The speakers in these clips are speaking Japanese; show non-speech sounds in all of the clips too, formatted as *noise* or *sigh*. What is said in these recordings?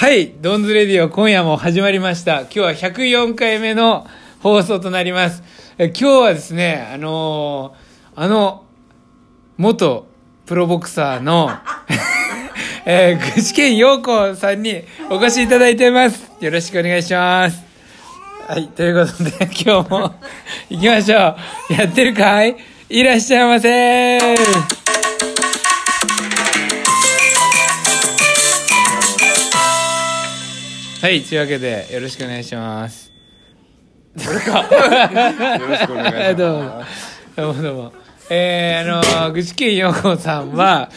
はい、ドンズレディオ今夜も始まりました。今日は104回目の放送となります。え今日はですね、あのーあの、元プロボクサーの、*laughs* えー、具志堅陽子さんにお越しいただいています。よろしくお願いします。はい、ということで今日も行きましょう。やってるかい？いらっしゃいませはい、というわけでよろしくお願いします。*laughs* よろしくお願いしどうもます。どうもどうも。えー、あの、具志堅陽子さんは、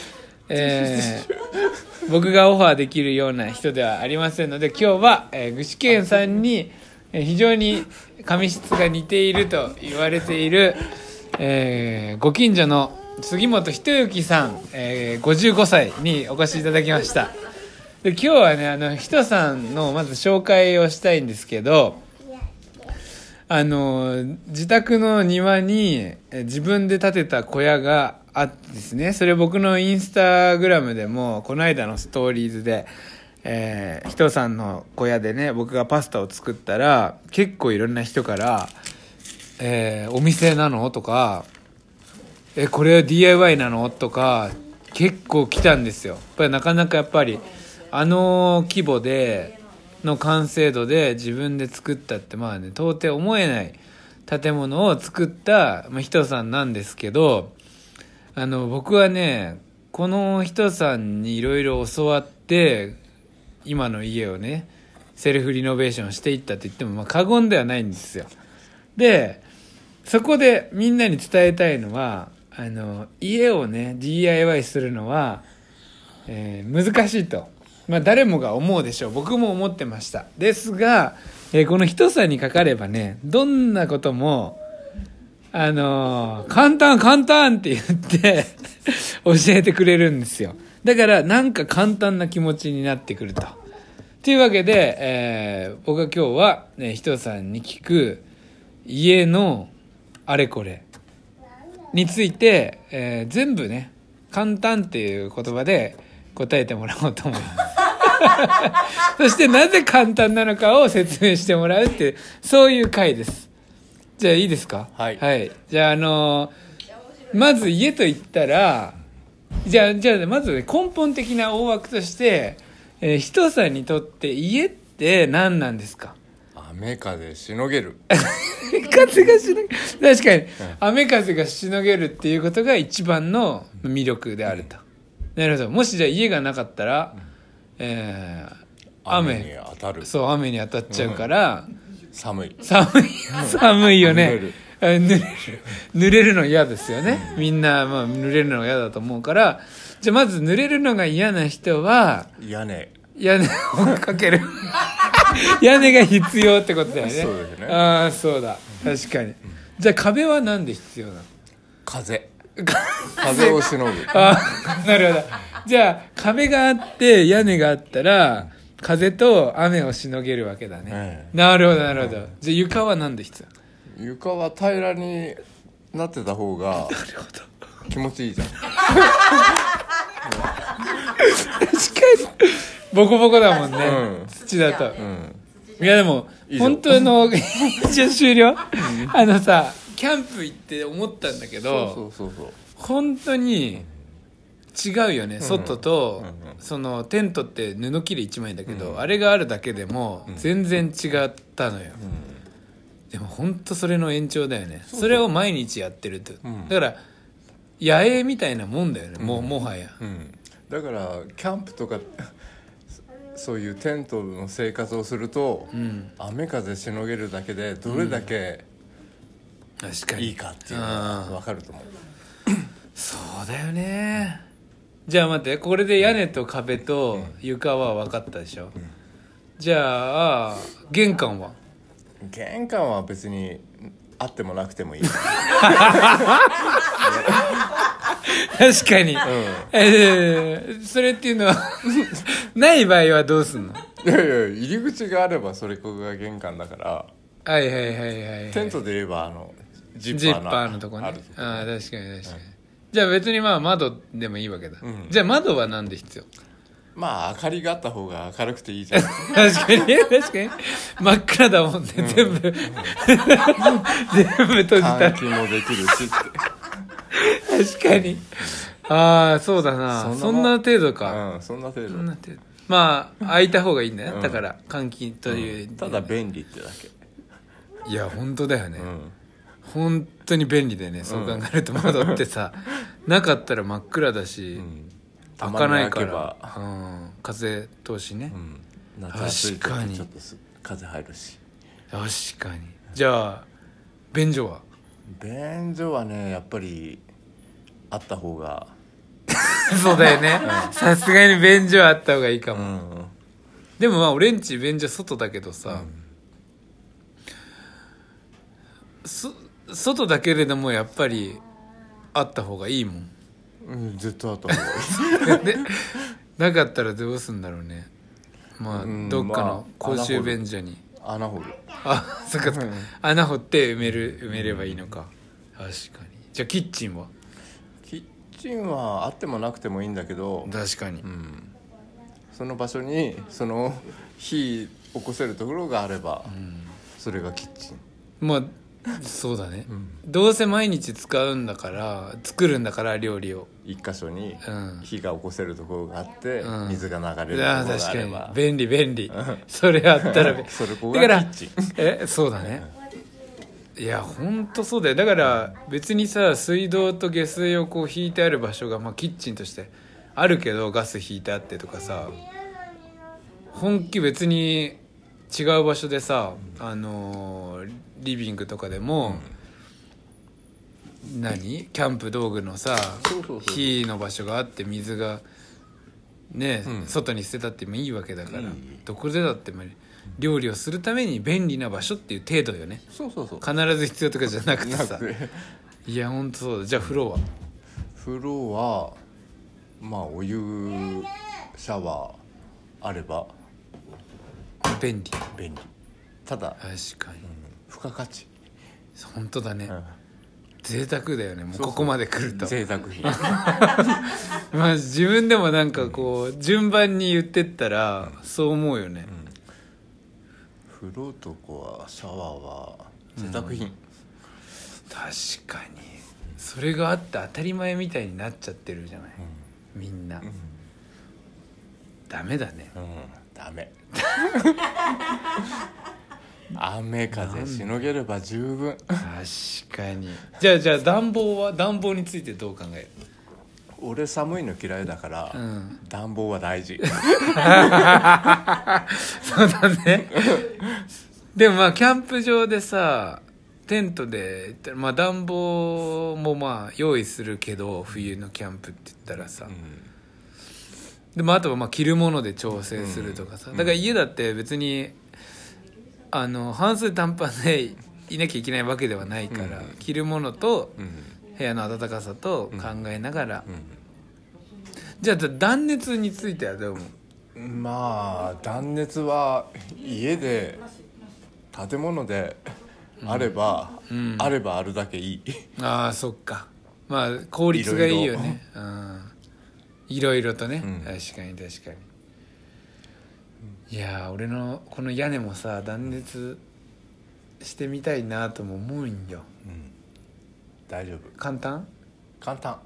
えー、僕がオファーできるような人ではありませんので、今日は、えー具志堅さんに、えー非常に髪質が似ていると言われている、えーご近所の杉本仁之さん、えー55歳にお越しいただきました。で今日はね、あの、人さんのまず紹介をしたいんですけど、あの自宅の庭に自分で建てた小屋があってですねそれ僕のインスタグラムでもこの間のストーリーズで、えー、人さんの小屋でね僕がパスタを作ったら結構いろんな人から「えーお店なの?」とか「えこれは DIY なの?」とか結構来たんですよやっぱりなかなかやっぱりあの規模での完成度で自分で作ったってまあね到底思えない建物を作った、まあ、人さんなんですけどあの僕はねこの人さんにいろいろ教わって今の家をねセルフリノベーションしていったと言ってもまあ過言ではないんですよ。でそこでみんなに伝えたいのはあの家をね DIY するのは、えー難しいと、まあ、誰もが思うでしょう。僕も思ってました。ですが、えーこの人さにかかればねどんなこともあのー簡単簡単って言って *laughs* 教えてくれるんですよ。だからなんか簡単な気持ちになってくると。というわけで、えー僕は今日は、ね、人さんに聞く家のあれこれについて、えー全部ね簡単っていう言葉で答えてもらおうと思います。*laughs* そしてなぜ簡単なのかを説明してもらうっていうそういう回です。じゃあいいですか？はい。じゃああのーまず家と言ったらじゃあじゃあまず、ね、根本的な大枠として、えー、人さんにとって家って何なんですか？雨風しのげる。雨風がしのげ確かに、雨風がしのげるっていうことが一番の魅力であると、なるほど。もしじゃあ家がなかったら、えー雨に当たる。そう雨に当たっちゃうから、寒い。寒い寒いよね。濡れる。あ濡れる。の嫌ですよね。みんな、まあ、濡れるのが嫌だと思うから。じゃあまず濡れるのが嫌な人は屋根。屋根をかける。*laughs* 屋根が必要ってことだよね。そうですね。ああそうだ。確かに。じゃあ壁はなんで必要なの？風。*laughs* 風。をしのぐ。ああなるほどじゃあ壁があって屋根があったら風と雨をしのげるわけだね、えなるほどなるほど。じゃあ床はなんで必要？床は平らになってた方がなるほど。気持ちいいじゃん。確かに。ボコボコだもんね、うん。土だと、うん。いやでも本当の *laughs* 一応終了？あのさキャンプ行って思ったんだけどそうそうそう。本当に違うよね、外と、そのテントって布切れ1枚だけど、うん。あれがあるだけでも全然違ったのよ、でも本当それの延長だよね。それを毎日やってると、うん。だから野営みたいなもんだよね、もうもはや。だから、キャンプとか、そ *laughs* そういうテントの生活をすると、うん。雨風しのげるだけでどれだけ確かに。いいかっていうのが分かると思う。*coughs* そうだよねじゃあ待ってこれで屋根と壁と床は分かったでしょ、じゃあ玄関は？玄関は別にあってもなくてもいい。確かに、えーそれっていうのは *laughs* ない場合はどうすんの？いやいや入り口があればそれこそが玄関だから。はいはいはいはい、はい、テントで言えばあのジジッッパーのとこね。あああ確かに確かに、じゃあ別にまあ窓でもいいわけだ、うん。じゃあ窓はなんで必要？まあ明かりがあった方が明るくていいじゃん。確かに確かに。真っ暗だもんね、全部。全部閉じたら。換気もできるしって。確かに。ああそうだな。そそんな程度か、うんそんな程度。そんな程度。まあ開いた方がいいんだよ、うん。だから換気という、ただ便利ってだけ。いや本当だよね、うん本当に便利だよねそう考えると窓ってさ、*laughs* なかったら真っ暗だし、うん。開かないから。ば、うん、風通しね。確かに。時ちょっとす風入るし。確かに。じゃあ便所は？便所はねやっぱりあった方が。*laughs* そうだよね。さすがに便所はあった方がいいかも、うん。でもまあ俺んち便所外だけどさ、そ外だけれどもやっぱりあった方がいいもん。うん絶対あった方がいい。でなかったらどうすんだろうね。まあうんどっかのまあ公衆便所に。穴掘る。あそっかそっか。穴掘って埋める埋めればいいのか。確かに。じゃあキッチンは？キッチンはあってもなくてもいいんだけど、確かに。うん、その場所にその火起こせるところがあれば、それがキッチン。まあそうだね、ん。どうせ毎日使うんだから作るんだから料理を。一箇所にうん。火が起こせるところがあって、うん。水が流れるところああがあ確かに。便利便利。*laughs* それあったら。*laughs* それここだからがキッチン。えそうだね。いやほんとそうだよ。だから別にさ水道と下水をこう引いてある場所が、まあ、キッチンとしてあるけどガス引いてあってとかさ本気別に違う場所でさ、あのーリビングとかでも、何？キャンプ道具のさ火の場所があって水がね、うん。外に捨てたってもいいわけだからどこでだっても料理をするために便利な場所っていう程度よね。そうそうそう。必ず必要とかじゃなくてさ。いやほんとそうだ。じゃあ風呂は？風呂はまあお湯シャワーあれば。便利。便利。ただ、確かに付加価値、本当だね、うん。贅沢だよね。もうここまで来ると。贅沢品。*laughs* まあ自分でもなんかこう順番に言ってったらそう思うよね、風呂とこはシャワーは贅沢品、確かに。それがあって当たり前みたいになっちゃってるじゃない、みんな、ダメだね。うん。ダメ *laughs* 雨風しのげれば十分。確かに。じゃあじゃあ暖房は暖房についてどう考える？俺寒いの嫌いだから、うん。暖房は大事。そうだね。でもまあキャンプ場でさテントでまあ暖房もまあ用意するけど冬のキャンプって言ったらさ、でもあとはまあ着るもので調整するとかさ、だから家だって別にあの半数短パンでいなきゃいけないわけではないから、うん。着るものとうん。部屋の暖かさと考えながら、うん。じゃあ断熱についてはどう思う？まあ断熱は家で建物であれば、うん。あればあるだけいい。ああそっか。まあ効率がいいよね。うん。いろいろとね、うん。確かに確かにいやー俺のこの屋根もさ断熱してみたいなとも思うんよ。大丈夫。簡単？簡単。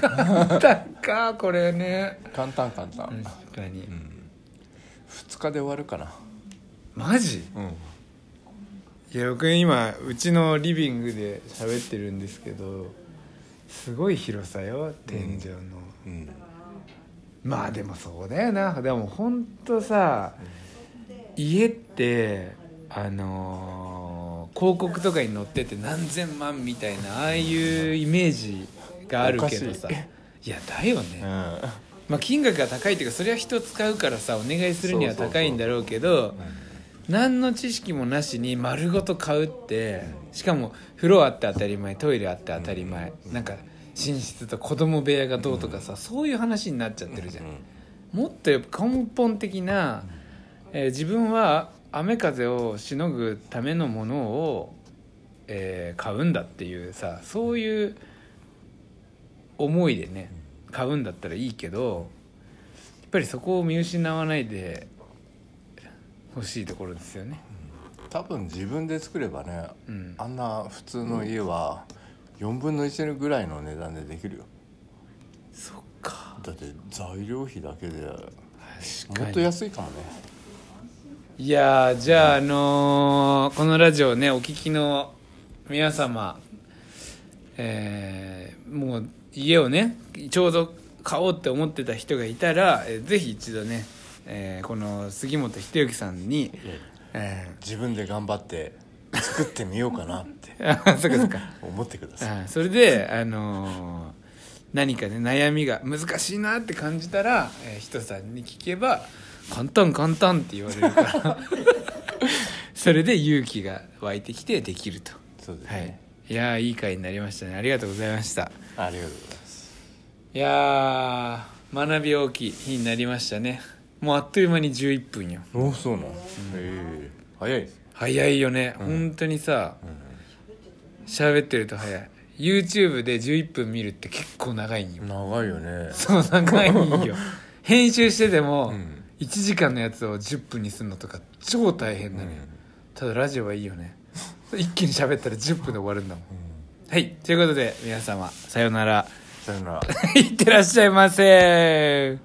簡単かこれね。簡単簡単、確かに、2日で終わるかな。マジ？うん。いや僕今うちのリビングで喋ってるんですけどすごい広さよ天井の、うんまあでもそうだよな。でも本当さ家ってあのー広告とかに載ってて何千万みたいなああいうイメージがあるけどさ。い。やだよね、まあ、金額が高いっていうかそれは人使うからさお願いするには高いんだろうけど何の知識もなしに丸ごと買うってしかも風呂あって当たり前トイレあって当たり前。なんか寝室と子供部屋がどうとかさそういう話になっちゃってるじゃん。もっとやっぱ根本的な、えー自分は雨風をしのぐためのものを、えー買うんだっていうさそういう思いでね買うんだったらいいけどぱりそこを見失わないで欲しいところですよね。多分自分で作ればね、うん。あんな普通の家は4分の1ぐらいの値段でできるよ。そっか。だって材料費だけでもっと安いかもね。いやーじゃああのーこのラジオねお聞きの皆様えーもう家をねちょうど買おうって思ってた人がいたら、えーぜひ一度ね、えーこの杉本秀之さんに、え自分で頑張って作ってみようかなってー *laughs* あそっかそっか。思ってください。あそれであのー何かね悩みが難しいなって感じたら、えー人さんに聞けば「簡単簡単」って言われるから。*laughs* それで勇気が湧いてきてできると。そうですはい。ね、いやーいい回になりましたね。ありがとうございました。ありがとうございます。いやー学び大きい日になりましたね。もうあっという間に11分よ。おそうなの、ええ早いです早いよね、本当にさ喋ってると早い。YouTube で11分見るって結構長いんよ。長いよね。そう長いんよ。*laughs* 編集しててもうん。1時間のやつを10分にするのとか超大変なのよ、ただラジオはいいよね。*laughs* 一気に喋ったら10分で終わるんだもん、はいということで皆様さようなら。さよなら。*laughs* いってらっしゃいませ